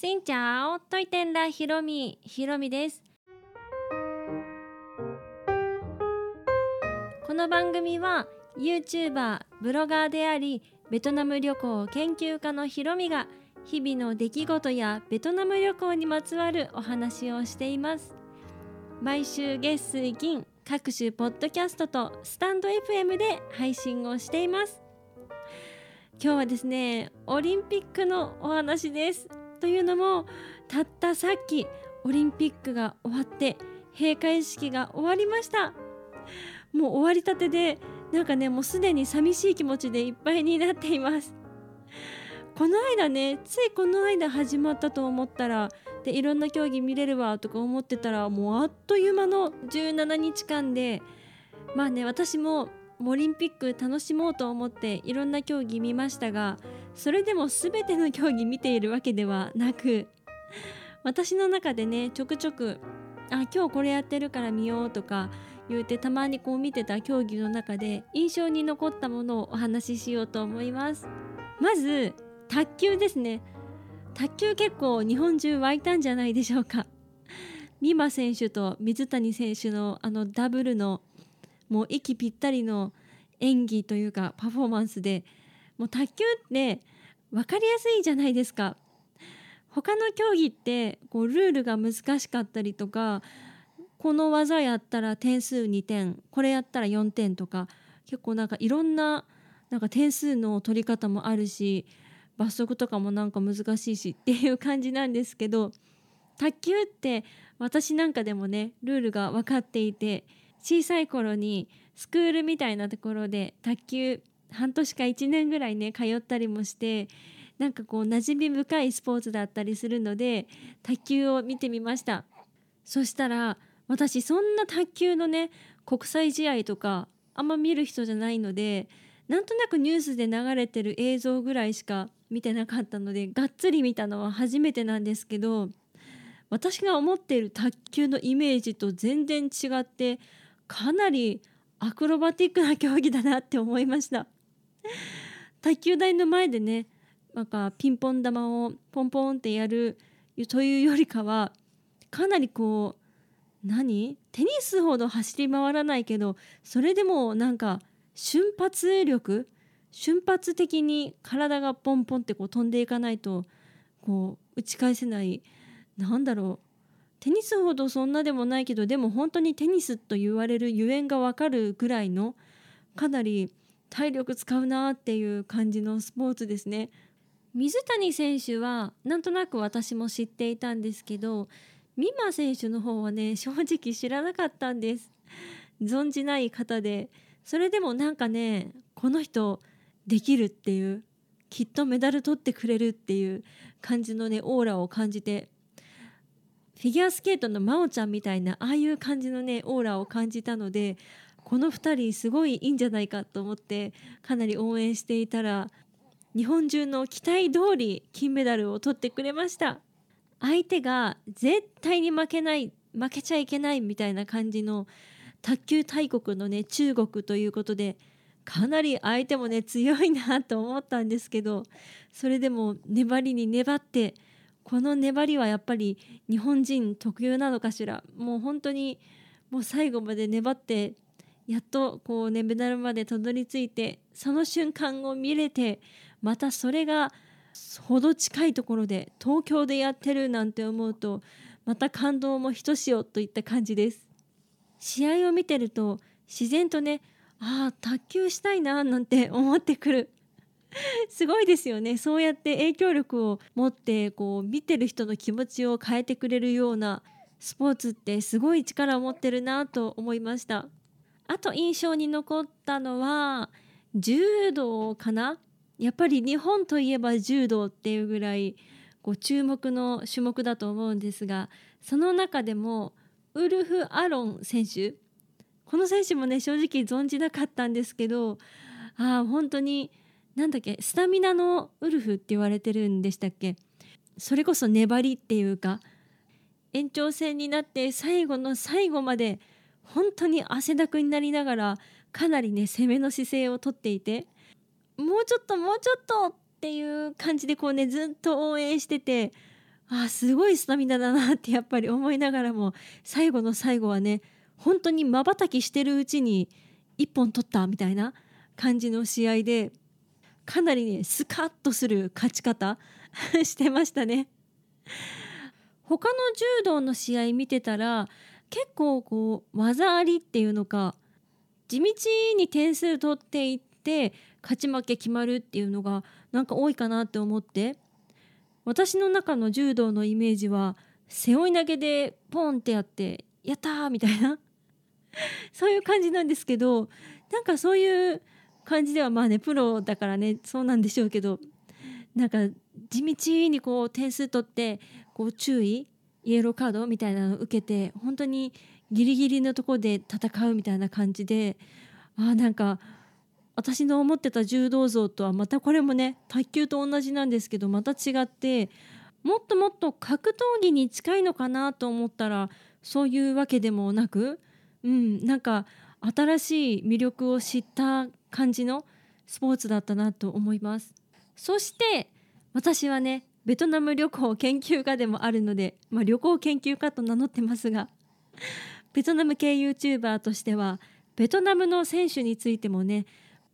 しんちゃおといてんらひろみひろみです。この番組は YouTuber ブロガーでありベトナム旅行研究家のひろみが日々の出来事やベトナム旅行にまつわるお話をしています。毎週月水金各種ポッドキャストとスタンド FM で配信をしています。今日はですねオリンピックのお話です。というのもたったさっきオリンピックが終わって閉会式が終わりました。もう終わりたてでなんかねもうすでに寂しい気持ちでいっぱいになっています。この間ねついこの間始まったと思ったらでいろんな競技見れるわとか思ってたらもうあっという間の17日間でまあね私もオリンピック楽しもうと思っていろんな競技見ましたがそれでも全ての競技見ているわけではなく私の中でねちょくちょくあ今日これやってるから見ようとか言うてたまにこう見てた競技の中で印象に残ったものをお話ししようと思います。まず卓球ですね。卓球結構日本中湧いたんじゃないでしょうか。美誠選手と水谷選手のあのダブルのもう息ぴったりの演技というかパフォーマンスでもう卓球って分かりやすいじゃないですか。他の競技ってこうルールが難しかったりとかこの技やったら点数2点これやったら4点とか結構なんかいろんななんか点数の取り方もあるし罰則とかもなんか難しいしっていう感じなんですけど卓球って私なんかでもねルールが分かっていて小さい頃にスクールみたいなところで卓球半年か1年ぐらいね通ったりもしてなんかこう馴染み深いスポーツだったりするので卓球を見てみました。そしたら私そんな卓球のね国際試合とかあんま見る人じゃないのでなんとなくニュースで流れてる映像ぐらいしか見てなかったのでがっつり見たのは初めてなんですけど私が思っている卓球のイメージと全然違ってかなりアクロバティックな競技だなって思いました。卓球台の前でねなんかピンポン玉をポンポンってやるというよりかはかなりこう何？テニスほど走り回らないけどそれでもなんか瞬発力瞬発的に体がポンポンってこう飛んでいかないとこう打ち返せないなんだろう。テニスほどそんなでもないけどでも本当にテニスと言われるゆえんがわかるぐらいのかなり体力使うなっていう感じのスポーツですね。水谷選手はなんとなく私も知っていたんですけど美誠選手の方はね正直知らなかったんです。存じない方で。それでもなんかねこの人できるっていう。きっとメダル取ってくれるっていう感じのねオーラを感じてフィギュアスケートの真央ちゃんみたいなああいう感じのねオーラを感じたのでこの2人すごいいいんじゃないかと思ってかなり応援していたら日本中の期待通り金メダルを取ってくれました。相手が絶対に負けない負けちゃいけないみたいな感じの卓球大国のね中国ということでかなり相手もね強いなと思ったんですけどそれでも粘りに粘ってこの粘りはやっぱり日本人特有なのかしら？もう本当にもう最後まで粘ってやっとこうねメダルまでたどり着いてその瞬間を見れてまたそれがほど近いところで東京でやってるなんて思うとまた感動もひとしおといった感じです。試合を見てると自然とねああ卓球したいななんて思ってくる。すごいですよね。そうやって影響力を持ってこう見てる人の気持ちを変えてくれるようなスポーツってすごい力を持ってるなと思いました。あと印象に残ったのは柔道かな。やっぱり日本といえば柔道っていうぐらいこう注目の種目だと思うんですがその中でもウルフ・アロン選手。この選手もね正直存じなかったんですけどああ本当になんだっけ？スタミナのウルフって言われてるんでしたっけ？それこそ粘りっていうか延長戦になって最後の最後まで本当に汗だくになりながらかなりね攻めの姿勢をとっていてもうちょっともうちょっとっていう感じでこうねずっと応援しててああすごいスタミナだなってやっぱり思いながらも最後の最後はね本当にまばたきしてるうちに1本取ったみたいな感じの試合でかなりねスカッとする勝ち方 してましたね。他の柔道の試合見てたら結構こう技ありっていうのか地道に点数取っていって勝ち負け決まるっていうのがなんか多いかなって思って私の中の柔道のイメージは背負い投げでポンってやってやったーみたいなそういう感じなんですけどなんかそういう感じではまあねプロだからねそうなんでしょうけどなんか地道にこう点数取ってこう注意イエローカードみたいなのを受けて本当にギリギリのとこで戦うみたいな感じであなんか私の思ってた柔道像とはまたこれもね卓球と同じなんですけどまた違ってもっともっと格闘技に近いのかなと思ったらそういうわけでもなく、うん、なんか新しい魅力を知った感じのスポーツだったなと思います。そして私はねベトナム旅行研究家でもあるので、まあ、旅行研究家と名乗ってますが ベトナム系 YouTuber としてはベトナムの選手についてもね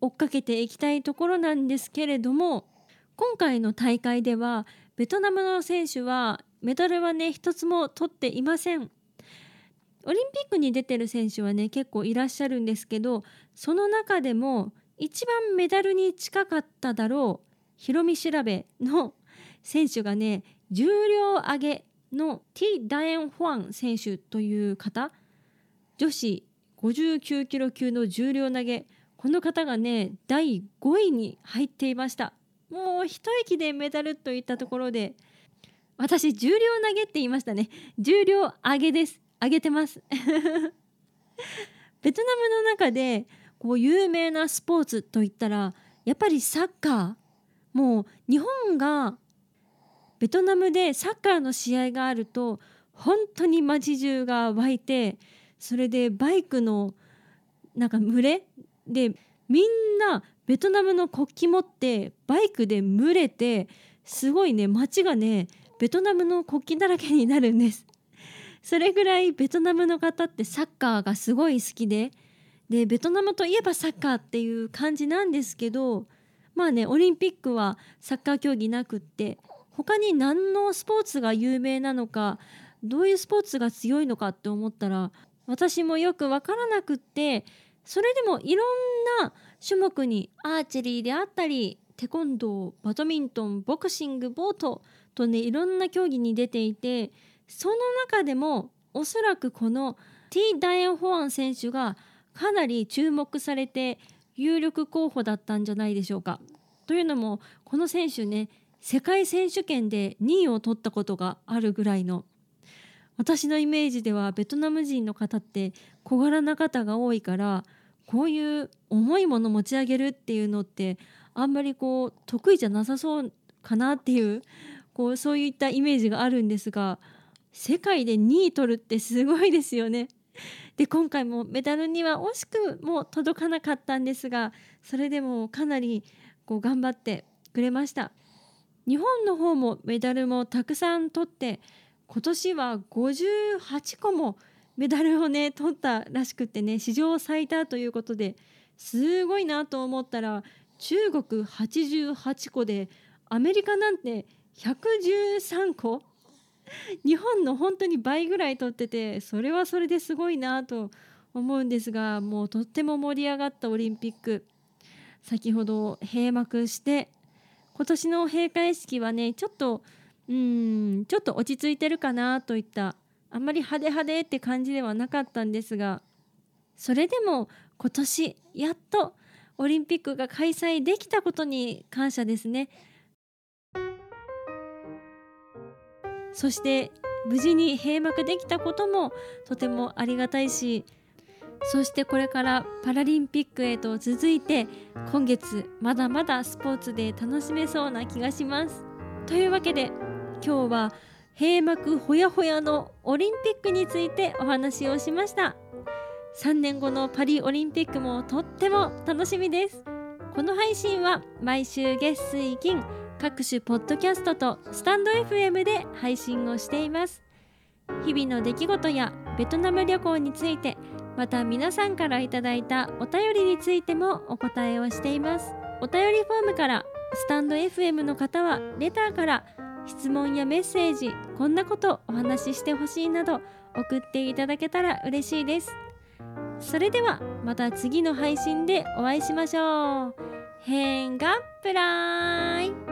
追っかけていきたいところなんですけれども今回の大会ではベトナムの選手はメダルはね一つも取っていません。オリンピックに出てる選手はね結構いらっしゃるんですけどその中でも一番メダルに近かっただろうヒロミ調べの選手がね重量上げのティ・ダエン・ホアン選手という方女子59キロ級の重量投げこの方がね第5位に入っていました。もう一息でメダルといったところで私重量投げって言いましたね。重量上げです。上げてます。ベトナムの中でこう有名なスポーツといったらやっぱりサッカー。もう日本がベトナムでサッカーの試合があると本当に街中が湧いてそれでバイクのなんか群れでみんなベトナムの国旗持ってバイクで群れてすごいね街がねベトナムの国旗だらけになるんです。それぐらいベトナムの方ってサッカーがすごい好きで。でベトナムといえばサッカーっていう感じなんですけどまあねオリンピックはサッカー競技なくって他に何のスポーツが有名なのかどういうスポーツが強いのかって思ったら私もよく分からなくってそれでもいろんな種目にアーチェリーであったりテコンドーバドミントンボクシングボートとねいろんな競技に出ていてその中でもおそらくこのティ・ダイアン・ホアン選手がかなり注目されて有力候補だったんじゃないでしょうか。というのもこの選手ね世界選手権で2位を取ったことがあるぐらいの私のイメージではベトナム人の方って小柄な方が多いからこういう重いもの持ち上げるっていうのってあんまりこう得意じゃなさそうかなっていうこうそういったイメージがあるんですが世界で2位取るってすごいですよね。で今回もメダルには惜しくも届かなかったんですがそれでもかなりこう頑張ってくれました。日本の方もメダルもたくさん取って今年は58個もメダルをね取ったらしくってね史上最多ということですごいなと思ったら中国88個でアメリカなんて113個日本の本当に倍ぐらい取っててそれはそれですごいなと思うんですがもうとっても盛り上がったオリンピック。先ほど閉幕して今年の閉会式はねちょっとうんちょっと落ち着いてるかなといったあんまり派手派手って感じではなかったんですがそれでも今年やっとオリンピックが開催できたことに感謝ですね。そして無事に閉幕できたこともとてもありがたいしそしてこれからパラリンピックへと続いて今月まだまだスポーツで楽しめそうな気がします。というわけで今日は閉幕ほやほやのオリンピックについてお話をしました3年後のパリオリンピックもとっても楽しみですこの配信は毎週月水金各種ポッドキャストとスタンド FM で配信をしています。日々の出来事やベトナム旅行についてまた皆さんからいただいたお便りについてもお答えをしています。お便りフォームからスタンド FM の方はレターから質問やメッセージこんなことお話ししてほしいなど送っていただけたら嬉しいです。それではまた次の配信でお会いしましょう。変がプライ